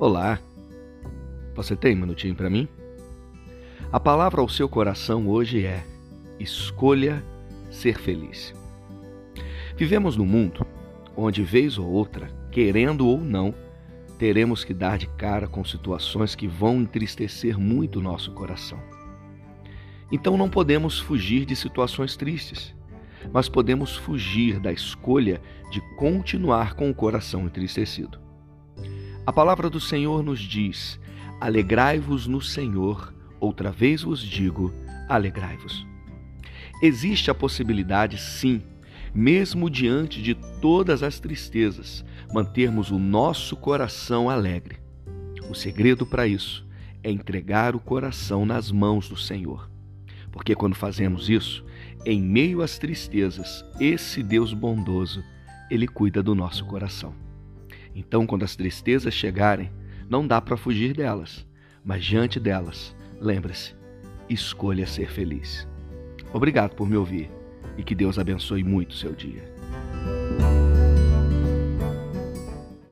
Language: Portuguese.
Olá, você tem um minutinho para mim? A palavra ao seu coração hoje é: escolha ser feliz. Vivemos num mundo onde, vez ou outra, querendo ou não, teremos que dar de cara com situações que vão entristecer muito o nosso coração. Então não podemos fugir de situações tristes, mas podemos fugir da escolha de continuar com o coração entristecido. A palavra do Senhor nos diz: Alegrai-vos no Senhor, outra vez vos digo, alegrai-vos. Existe a possibilidade, sim, mesmo diante de todas as tristezas, mantermos o nosso coração alegre. O segredo para isso é entregar o coração nas mãos do Senhor. Porque quando fazemos isso, em meio às tristezas, esse Deus bondoso, ele cuida do nosso coração. Então, quando as tristezas chegarem, não dá para fugir delas, mas diante delas, lembre-se, escolha ser feliz. Obrigado por me ouvir e que Deus abençoe muito o seu dia.